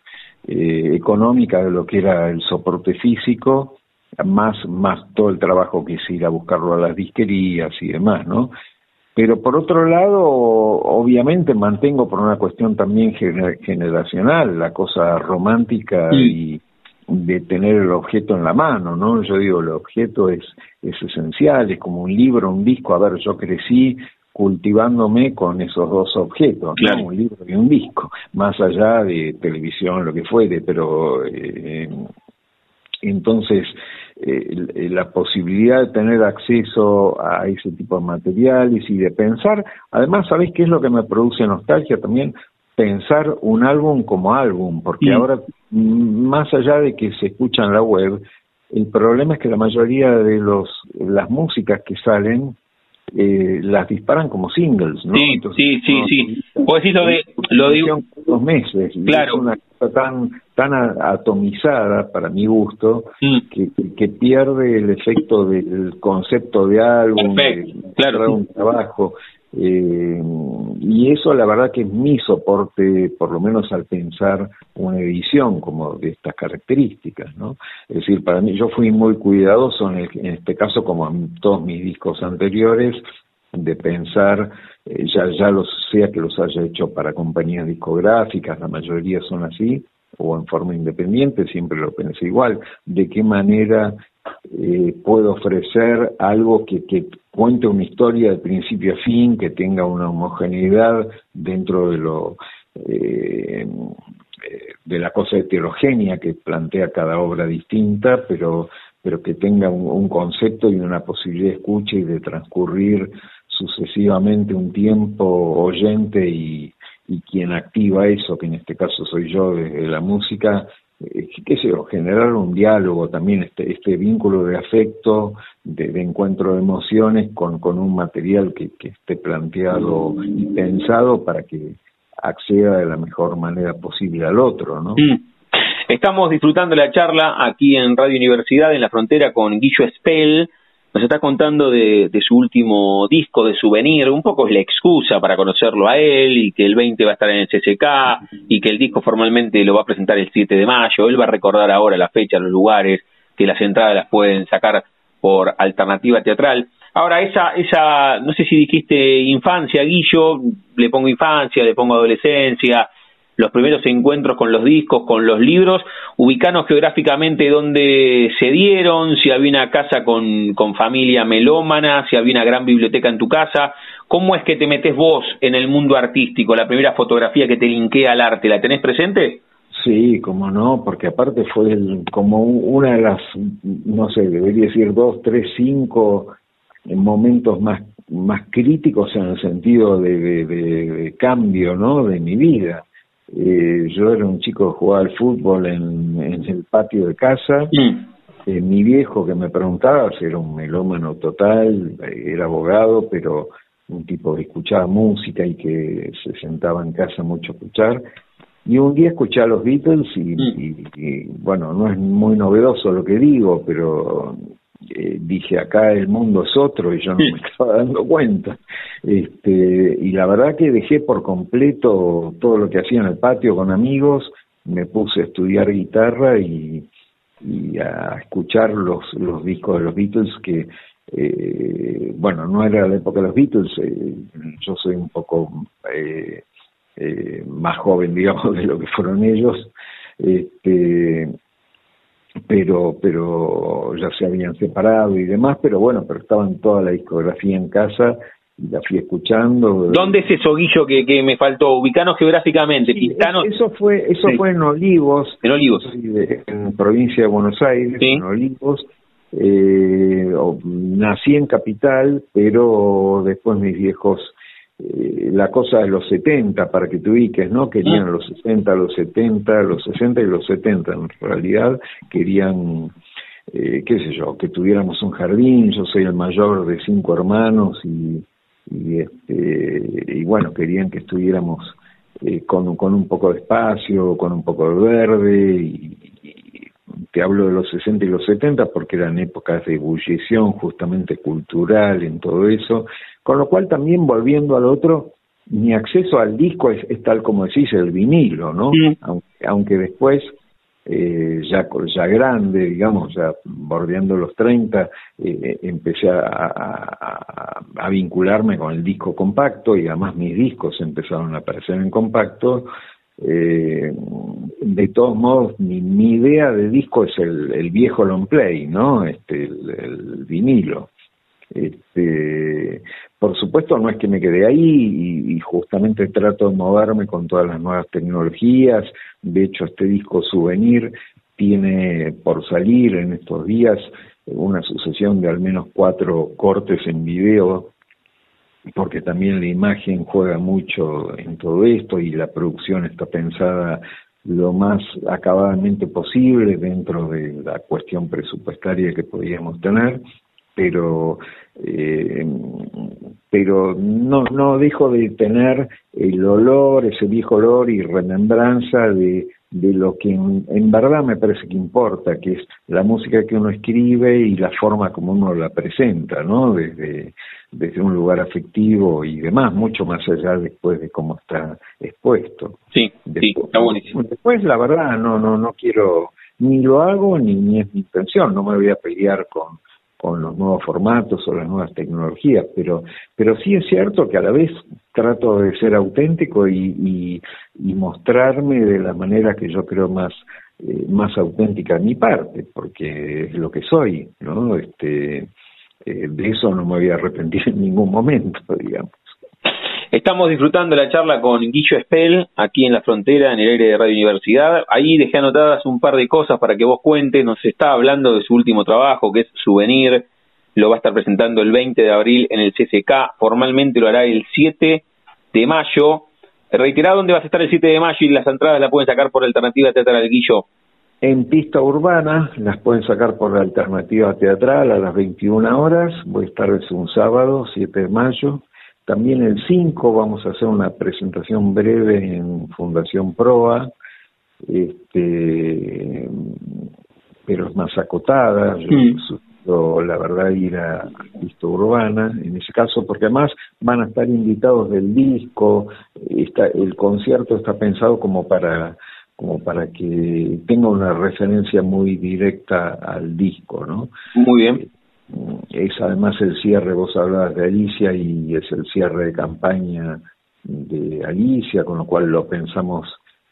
eh, económica de lo que era el soporte físico, más, más todo el trabajo que es ir a buscarlo a las disquerías y demás, ¿no? Pero por otro lado, obviamente mantengo por una cuestión también generacional la cosa romántica y de tener el objeto en la mano, ¿no? Yo digo, el objeto es, es esencial, es como un libro, un disco. A ver, yo crecí cultivándome con esos dos objetos, un libro y un disco, más allá de televisión, lo que fuere, pero eh, entonces eh, la posibilidad de tener acceso a ese tipo de materiales y de pensar, además, ¿sabéis qué es lo que me produce nostalgia también? Pensar un álbum como álbum, porque ahora, más allá de que se escucha en la web, el problema es que la mayoría de los las músicas que salen eh, las disparan como singles, ¿no? Sí, sí, sí, sí. Puedes decir lo de... Lo de... Dos meses. Claro. Es una cosa tan, tan atomizada, para mi gusto, mm. que, que, pierde el efecto del concepto de álbum, de, claro. un trabajo. Eh, y eso la verdad que es mi soporte, por lo menos al pensar una edición como de estas características, ¿no? Es decir, para mí yo fui muy cuidadoso en, en este caso, como en todos mis discos anteriores, de pensar, eh, ya, ya los sea que los haya hecho para compañías discográficas, la mayoría son así, o en forma independiente, siempre lo pensé igual, de qué manera eh, puedo ofrecer algo que, que cuente una historia de principio a fin, que tenga una homogeneidad dentro de lo eh, de la cosa heterogénea que plantea cada obra distinta, pero pero que tenga un, concepto y una posibilidad de escucha y de transcurrir sucesivamente un tiempo oyente y, quien activa eso, que en este caso soy yo desde la música, qué sé yo, generar un diálogo también, este, este vínculo de afecto, de, encuentro de emociones con, con un material que, que esté planteado y pensado para que acceda de la mejor manera posible al otro, ¿no? Mm. Estamos disfrutando la charla aquí en Radio Universidad en la frontera con Guillo Spell, nos está contando de, su último disco de souvenir, un poco es la excusa para conocerlo a él y que el 20 va a estar en el CCK y que el disco formalmente lo va a presentar el 7 de mayo, él va a recordar ahora la fecha, los lugares, que las entradas las pueden sacar por alternativa teatral. Ahora, esa, esa, no sé si dijiste infancia, Guillo, le pongo infancia, le pongo adolescencia, los primeros encuentros con los discos, con los libros, ubicanos geográficamente dónde se dieron, si había una casa con, con familia melómana, si había una gran biblioteca en tu casa, ¿cómo es que te metes vos en el mundo artístico? La primera fotografía que te linkea al arte, ¿la tenés presente? Sí, como no, porque aparte fue como una de las, no sé, debería decir dos, tres, cinco momentos más más críticos en el sentido de, de cambio, ¿no? De mi vida eh, yo era un chico que jugaba al fútbol en, el patio de casa. Mm. Eh, mi viejo que me preguntaba, era un melómano total, era abogado, pero un tipo que escuchaba música y que se sentaba en casa mucho a escuchar. Y un día escuché a los Beatles y, mm. bueno, no es muy novedoso lo que digo, pero eh, dije acá el mundo es otro y yo no me estaba dando cuenta. Este, y la verdad que dejé por completo todo lo que hacía en el patio con amigos, me puse a estudiar guitarra y, y a escuchar los, los discos de los Beatles que eh, bueno, no era la época de los Beatles, eh, yo soy un poco eh, eh, más joven, digamos, de lo que fueron ellos, este, pero, pero ya se habían separado y demás, pero bueno, pero estaban toda la discografía en casa y la fui escuchando. ¿Dónde es eso, Guillo, que, que me faltó? Ubicanos geográficamente. Eso fue, eso fue en Olivos. En Olivos. en provincia de Buenos Aires, en Olivos eh, nací en Capital, pero después mis viejos, eh, la cosa de los 70, para que te ubiques, ¿no? Querían ah. los 60, los 70, los 60 y los 70, en realidad querían, eh, qué sé yo, que tuviéramos un jardín, yo soy el mayor de cinco hermanos y, y, este, y bueno, querían que estuviéramos eh, con, con un poco de espacio, con un poco de verde y, te hablo de los 60 y los 70 porque eran épocas de ebullición justamente cultural en todo eso, con lo cual también volviendo al otro, mi acceso al disco es, tal como decís, el vinilo, ¿no? Aunque, aunque, después, eh, ya, ya grande, digamos, ya bordeando los 30, eh, empecé a, a, a, vincularme con el disco compacto y además mis discos empezaron a aparecer en compacto eh, de todos modos, mi, idea de disco es el, viejo long play, ¿no? Este, el, vinilo. Este, por supuesto, no es que me quedé ahí y, justamente trato de moverme con todas las nuevas tecnologías. De hecho, este disco Souvenir tiene por salir en estos días una sucesión de al menos cuatro cortes en video porque también la imagen juega mucho en todo esto y la producción está pensada lo más acabadamente posible dentro de la cuestión presupuestaria que podíamos tener, pero eh, pero no no dejo de tener el olor, ese viejo olor y remembranza de de lo que en, verdad me parece que importa, que es la música que uno escribe y la forma como uno la presenta, ¿no? Desde, desde un lugar afectivo y demás, mucho más allá después de cómo está expuesto. Sí, sí, está buenísimo. Después, la verdad, no, no, no quiero, ni lo hago, ni, ni es mi intención, no me voy a pelear con, con los nuevos formatos o las nuevas tecnologías, pero, pero sí es cierto que a la vez trato de ser auténtico y, y, mostrarme de la manera que yo creo más, eh, más auténtica a mi parte, porque es lo que soy, ¿no? Este, eh, de eso no me voy a arrepentir en ningún momento, digamos. Estamos disfrutando la charla con Guillo Espel, aquí en la frontera, en el aire de Radio Universidad. Ahí dejé anotadas un par de cosas para que vos cuentes. Nos está hablando de su último trabajo, que es Souvenir. Lo va a estar presentando el 20 de abril en el CCK. Formalmente lo hará el 7 de mayo. Reiterado, ¿dónde vas a estar el 7 de mayo? Y las entradas las pueden sacar por Alternativa Teatral Guillo. En pista urbana las pueden sacar por la alternativa teatral a las 21 horas. Voy a estar es un sábado, 7 de mayo. También el 5 vamos a hacer una presentación breve en Fundación Proa, este, pero es más acotada. Yo la verdad ir a pista urbana en ese caso porque además van a estar invitados del disco está, el concierto está pensado como para como para que tenga una referencia muy directa al disco no muy bien es además el cierre, vos hablabas de Alicia y es el cierre de campaña de Alicia, con lo cual lo pensamos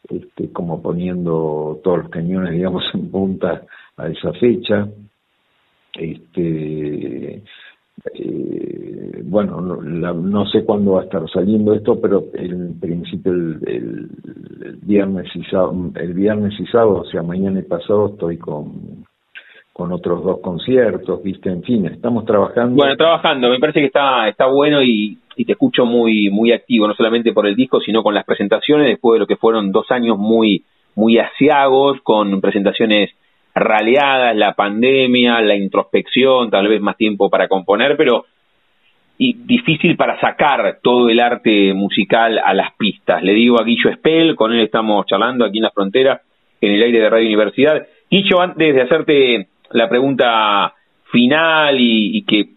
este, como poniendo todos los cañones, digamos, en punta a esa fecha. Este, eh, bueno, no, no, sé cuándo va a estar saliendo esto, pero en principio el, el, viernes y sábado, el viernes y sábado, o sea, mañana y pasado estoy con con otros dos conciertos, viste, en fin, estamos trabajando. Bueno, trabajando, me parece que está está bueno y, y te escucho muy muy activo, no solamente por el disco, sino con las presentaciones después de lo que fueron dos años muy muy asiagos con presentaciones raleadas, la pandemia, la introspección, tal vez más tiempo para componer, pero y difícil para sacar todo el arte musical a las pistas. Le digo a Guillo Espel, con él estamos charlando aquí en la frontera, en el aire de Radio Universidad. Guillo, antes de hacerte la pregunta final y, y que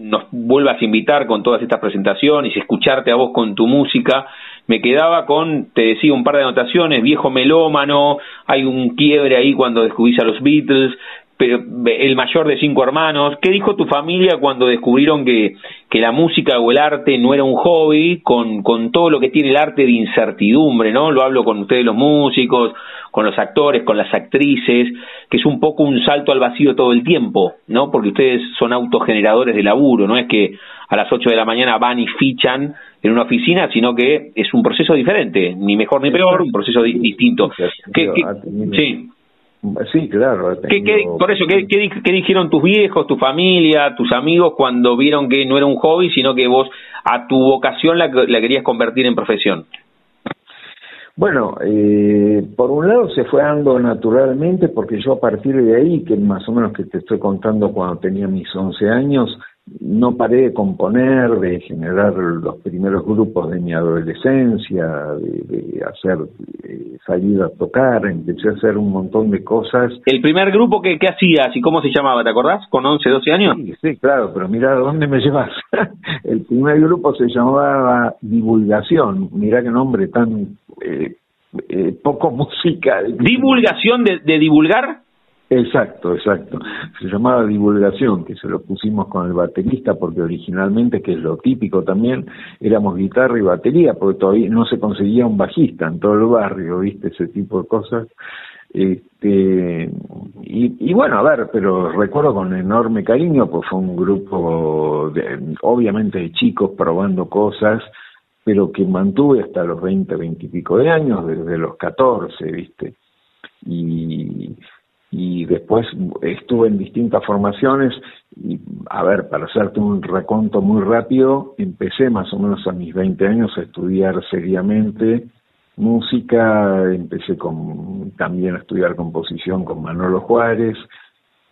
nos vuelvas a invitar con todas estas presentaciones y escucharte a vos con tu música, me quedaba con, te decía, un par de anotaciones, viejo melómano, hay un quiebre ahí cuando descubrís a los Beatles, pero el mayor de cinco hermanos. ¿Qué dijo tu familia cuando descubrieron que, que la música o el arte no era un hobby, con, con todo lo que tiene el arte de incertidumbre, ¿no? Lo hablo con ustedes los músicos, con los actores, con las actrices, que es un poco un salto al vacío todo el tiempo, ¿no? Porque ustedes son autogeneradores de laburo, no es que a las ocho de la mañana van y fichan en una oficina, sino que es un proceso diferente, ni mejor ni peor, un proceso distinto. sí. Sí, claro. por eso, ¿qué, ¿qué, dijeron tus viejos, tu familia, tus amigos cuando vieron que no era un hobby, sino que vos a tu vocación la, la querías convertir en profesión? Bueno, eh, por un lado se fue dando naturalmente porque yo a partir de ahí, que más o menos que te estoy contando cuando tenía mis 11 años, no paré de componer, de generar los primeros grupos de mi adolescencia, de, hacer salir a tocar, empecé a hacer un montón de cosas. ¿El primer grupo que, que hacías y cómo se llamaba, te acordás? ¿Con 11, 12 años? Sí, sí claro, pero mira, ¿dónde me llevas? el primer grupo se llamaba Divulgación, mira qué nombre tan eh, eh, poco musical. ¿Divulgación de, de divulgar? Exacto, exacto. Se llamaba divulgación, que se lo pusimos con el baterista porque originalmente, que es lo típico también, éramos guitarra y batería, porque todavía no se conseguía un bajista en todo el barrio, ¿viste? Ese tipo de cosas. Este, y, y bueno, a ver, pero recuerdo con enorme cariño, pues fue un grupo, de, obviamente de chicos probando cosas, pero que mantuve hasta los 20, 20 y pico de años, desde los 14, ¿viste? Y y después estuve en distintas formaciones y a ver, para hacerte un reconto muy rápido, empecé más o menos a mis 20 años a estudiar seriamente música, empecé con también a estudiar composición con Manolo Juárez,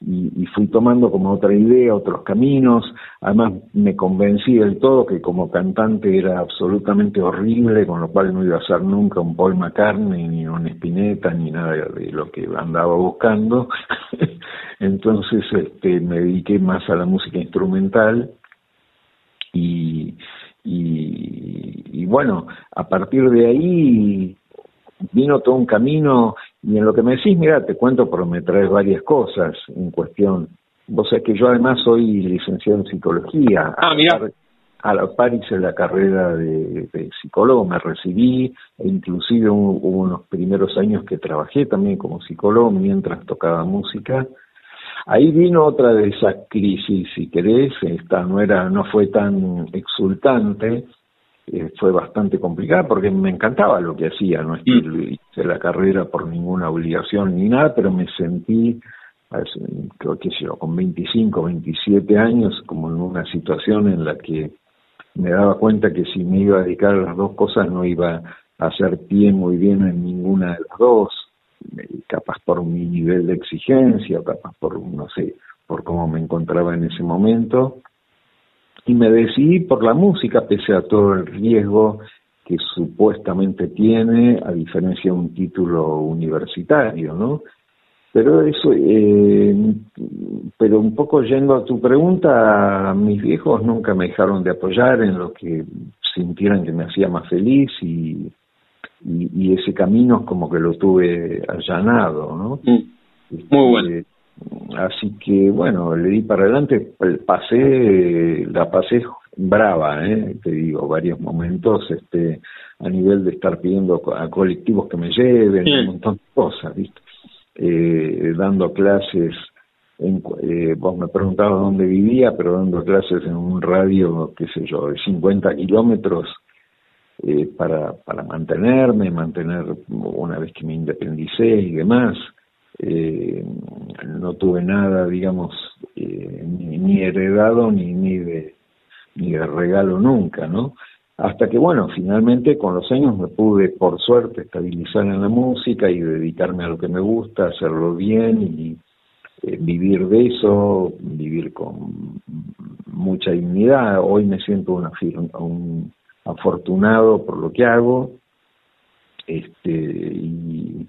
y, fui tomando como otra idea, otros caminos. Además, me convencí del todo que como cantante era absolutamente horrible, con lo cual no iba a ser nunca un Paul McCartney, ni un Spinetta, ni nada de lo que andaba buscando. Entonces, este, me dediqué más a la música instrumental y, y, y bueno, a partir de ahí vino todo un camino y en lo que me decís, mira, te cuento porque me traes varias cosas en cuestión. Vos sabés que yo además soy licenciado en psicología. Ah, mira. A la par hice la carrera de, psicólogo, me recibí, e inclusive hubo, unos primeros años que trabajé también como psicólogo mientras tocaba música. Ahí vino otra de esas crisis, si querés, esta no era, no fue tan exultante, eh, fue bastante complicada porque me encantaba lo que hacía, no es que mm. hice la carrera por ninguna obligación ni nada, pero me sentí, creo que yo, con 25, 27 años, como en una situación en la que me daba cuenta que si me iba a dedicar a las dos cosas no iba a hacer pie muy bien en ninguna de las dos, capaz por mi nivel de exigencia, capaz por, no sé, por cómo me encontraba en ese momento y me decidí por la música pese a todo el riesgo que supuestamente tiene, a diferencia de un título universitario, ¿no? Pero eso, eh, pero un poco yendo a tu pregunta, mis viejos nunca me dejaron de apoyar en lo que sintieran que me hacía más feliz y, y, ese camino como que lo tuve allanado, ¿no? Mm. Muy bueno. Este, Así que bueno, le di para adelante, pasé, la pasé brava, ¿eh? te digo, varios momentos este a nivel de estar pidiendo a colectivos que me lleven, un montón de cosas, ¿viste? Eh, dando clases, en, eh, vos me preguntabas dónde vivía, pero dando clases en un radio, qué sé yo, de 50 kilómetros eh, para, para mantenerme, mantener una vez que me independicé y demás eh, no tuve nada, digamos, eh, ni, heredado ni, ni, de, ni de regalo nunca, ¿no? Hasta que, bueno, finalmente con los años me pude, por suerte, estabilizar en la música y dedicarme a lo que me gusta, hacerlo bien y, eh, vivir de eso, vivir con mucha dignidad. Hoy me siento un afortunado por lo que hago, este, y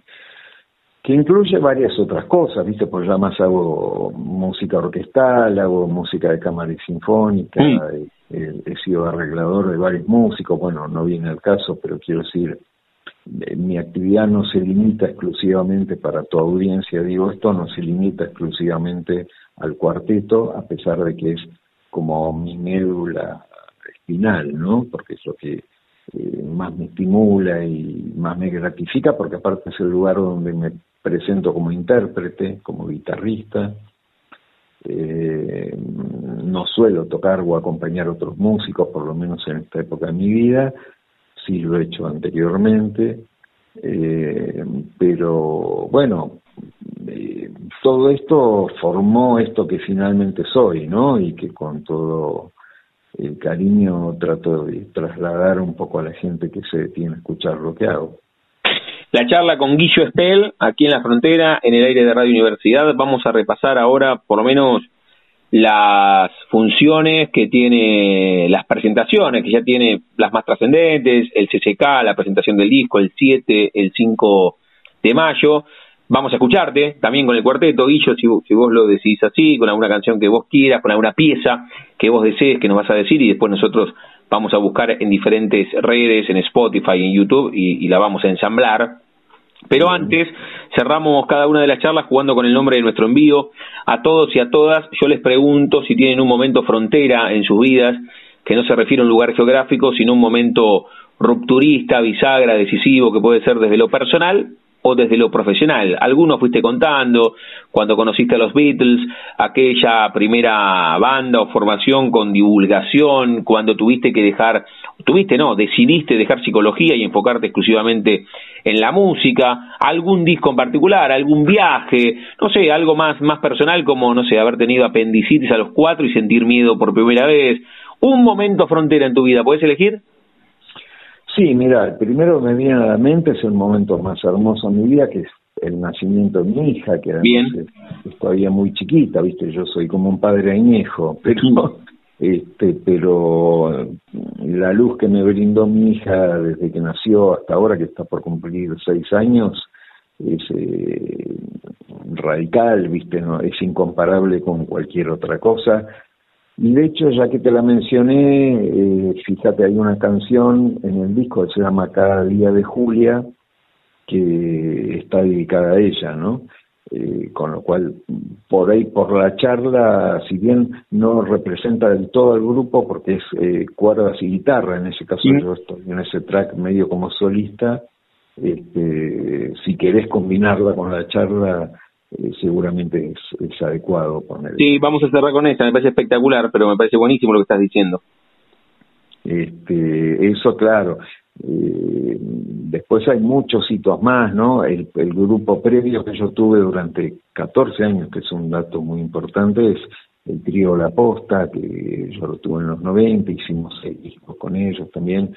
que incluye varias otras cosas, ¿viste? Pues ya más hago música orquestal, hago música de cámara y sinfónica, he, sido arreglador de varios músicos, bueno, no viene al caso, pero quiero decir, eh, mi actividad no se limita exclusivamente para tu audiencia, digo esto, no se limita exclusivamente al cuarteto, a pesar de que es como mi médula espinal, ¿no? Porque es lo que eh, más me estimula y más me gratifica, porque aparte es el lugar donde me presento como intérprete, como guitarrista. Eh, no suelo tocar o acompañar a otros músicos, por lo menos en esta época de mi vida, sí lo he hecho anteriormente, eh, pero bueno, eh, todo esto formó esto que finalmente soy, ¿no? Y que con todo el cariño trato de trasladar un poco a la gente que se detiene a escuchar lo que hago. La charla con Guillo Estel, aquí en la frontera, en el aire de Radio Universidad. Vamos a repasar ahora, por lo menos, las funciones que tiene, las presentaciones que ya tiene las más trascendentes, el CCK, la presentación del disco, el 7, el 5 de mayo. Vamos a escucharte también con el cuarteto, Guillo, si, si vos lo decís así, con alguna canción que vos quieras, con alguna pieza que vos desees que nos vas a decir y después nosotros vamos a buscar en diferentes redes, en Spotify, en YouTube y, la vamos a ensamblar. Pero antes cerramos cada una de las charlas jugando con el nombre de nuestro envío. A todos y a todas yo les pregunto si tienen un momento frontera en sus vidas, que no se refiere a un lugar geográfico, sino un momento rupturista, bisagra, decisivo, que puede ser desde lo personal o desde lo profesional. Algunos fuiste contando cuando conociste a los Beatles, aquella primera banda o formación con divulgación, cuando tuviste que dejar, tuviste no, decidiste dejar psicología y enfocarte exclusivamente en la música, algún disco en particular, algún viaje, no sé, algo más, más personal como, no sé, haber tenido apendicitis a los cuatro y sentir miedo por primera vez, un momento frontera en tu vida, ¿puedes elegir? Sí, mira, el primero que me viene a la mente es el momento más hermoso de mi vida, que es el nacimiento de mi hija, que además es, todavía muy chiquita, viste, yo soy como un padre añejo, pero este, pero la luz que me brindó mi hija desde que nació hasta ahora, que está por cumplir seis años, es eh, radical, viste, no, es incomparable con cualquier otra cosa y de hecho, ya que te la mencioné, eh, fíjate, hay una canción en el disco que se llama Cada día de Julia, que está dedicada a ella, ¿no? Eh, con lo cual, por ahí, por la charla, si bien no representa del todo al grupo, porque es eh, cuerdas y guitarra, en ese caso yo estoy en ese track medio como solista, este, si querés combinarla con la charla, eh, seguramente es, adecuado poner. Sí, vamos a cerrar con esa, me parece espectacular, pero me parece buenísimo lo que estás diciendo. Este, eso claro. Eh, después hay muchos hitos más, ¿no? El, el, grupo previo que yo tuve durante 14 años, que es un dato muy importante, es el trío La Posta, que yo lo tuve en los 90, hicimos seis discos con ellos también,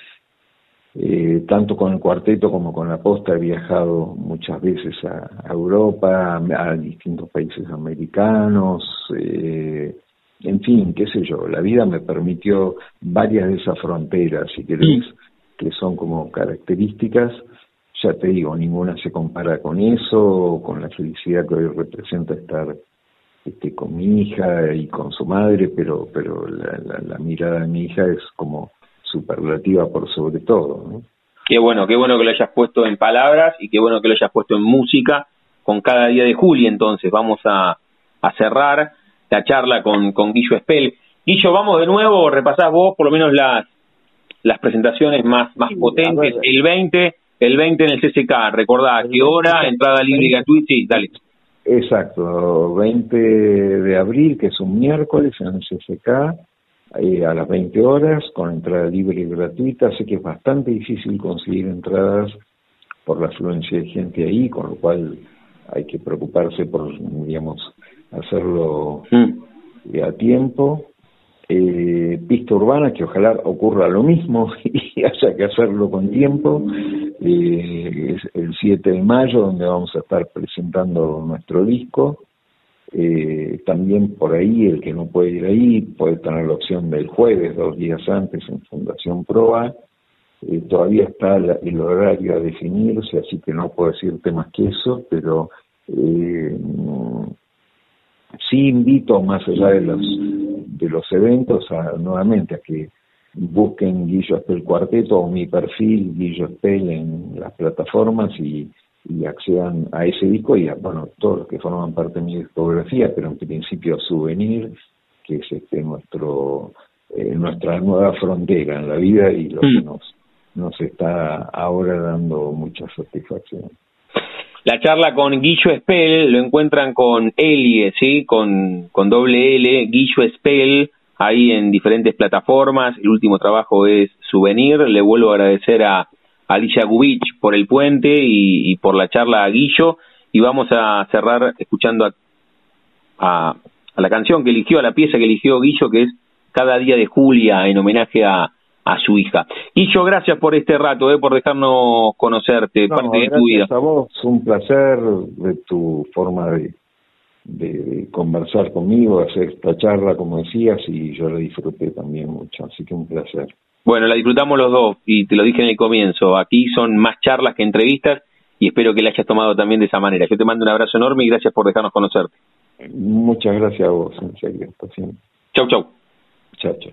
eh, tanto con el cuarteto como con la posta he viajado muchas veces a, Europa, a, distintos países americanos, eh, en fin, qué sé yo, la vida me permitió varias de esas fronteras, si querés, que son como características, ya te digo, ninguna se compara con eso, con la felicidad que hoy representa estar este, con mi hija y con su madre, pero, pero la mirada de mi hija es como superlativa por sobre todo. ¿no? Qué bueno, qué bueno que lo hayas puesto en palabras y qué bueno que lo hayas puesto en música con cada día de julio. Entonces, vamos a, a cerrar la charla con, con Guillo Espel. Guillo, vamos de nuevo, repasás vos por lo menos las, las presentaciones más, más potentes. El 20, el 20 en el CCK, recordá, ¿qué hora? Entrada libre y gratuita, sí, dale. Exacto, 20 de abril, que es un miércoles en el CCK, a las 20 horas con entrada libre y gratuita. Sé que es bastante difícil conseguir entradas por la afluencia de gente ahí, con lo cual hay que preocuparse por, digamos, hacerlo mm. a tiempo. Eh, pista urbana, que ojalá ocurra lo mismo y haya que hacerlo con tiempo. Eh, es el 7 de mayo, donde vamos a estar presentando nuestro disco. Eh, también por ahí, el que no puede ir ahí, puede tener la opción del jueves, dos días antes, en Fundación Proa. Eh, todavía está el horario a definirse, así que no puedo decirte más que eso, pero eh, sí invito, más allá de los, de los eventos, a, nuevamente a que busquen Guillo Espel Cuarteto o mi perfil Guillo Espel en las plataformas y y accedan a ese disco y a, bueno, todos los que forman parte de mi discografía, pero en principio Souvenir, que es este nuestro eh, nuestra nueva frontera en la vida y lo que mm. nos, nos está ahora dando mucha satisfacción. La charla con Guillo Espel lo encuentran con Elie, ¿sí? Con, con doble L, Guillo Espel, ahí en diferentes plataformas. El último trabajo es Souvenir. Le vuelvo a agradecer a, Alicia Gubich por el puente y, por la charla a Guillo y vamos a cerrar escuchando a, a, la canción que eligió, a la pieza que eligió Guillo que es Cada día de Julia en homenaje a, a su hija. Guillo, gracias por este rato, eh, por dejarnos conocerte, parte de tu vida. a vos, un placer de tu forma de, de, conversar conmigo, hacer esta charla, como decías, y yo la disfruté también mucho, así que un placer. Bueno, la disfrutamos los dos y te lo dije en el comienzo. Aquí son más charlas que entrevistas y espero que la hayas tomado también de esa manera. Yo te mando un abrazo enorme y gracias por dejarnos conocerte. Muchas gracias a vos, en serio. Chau, chau. Chau, chau.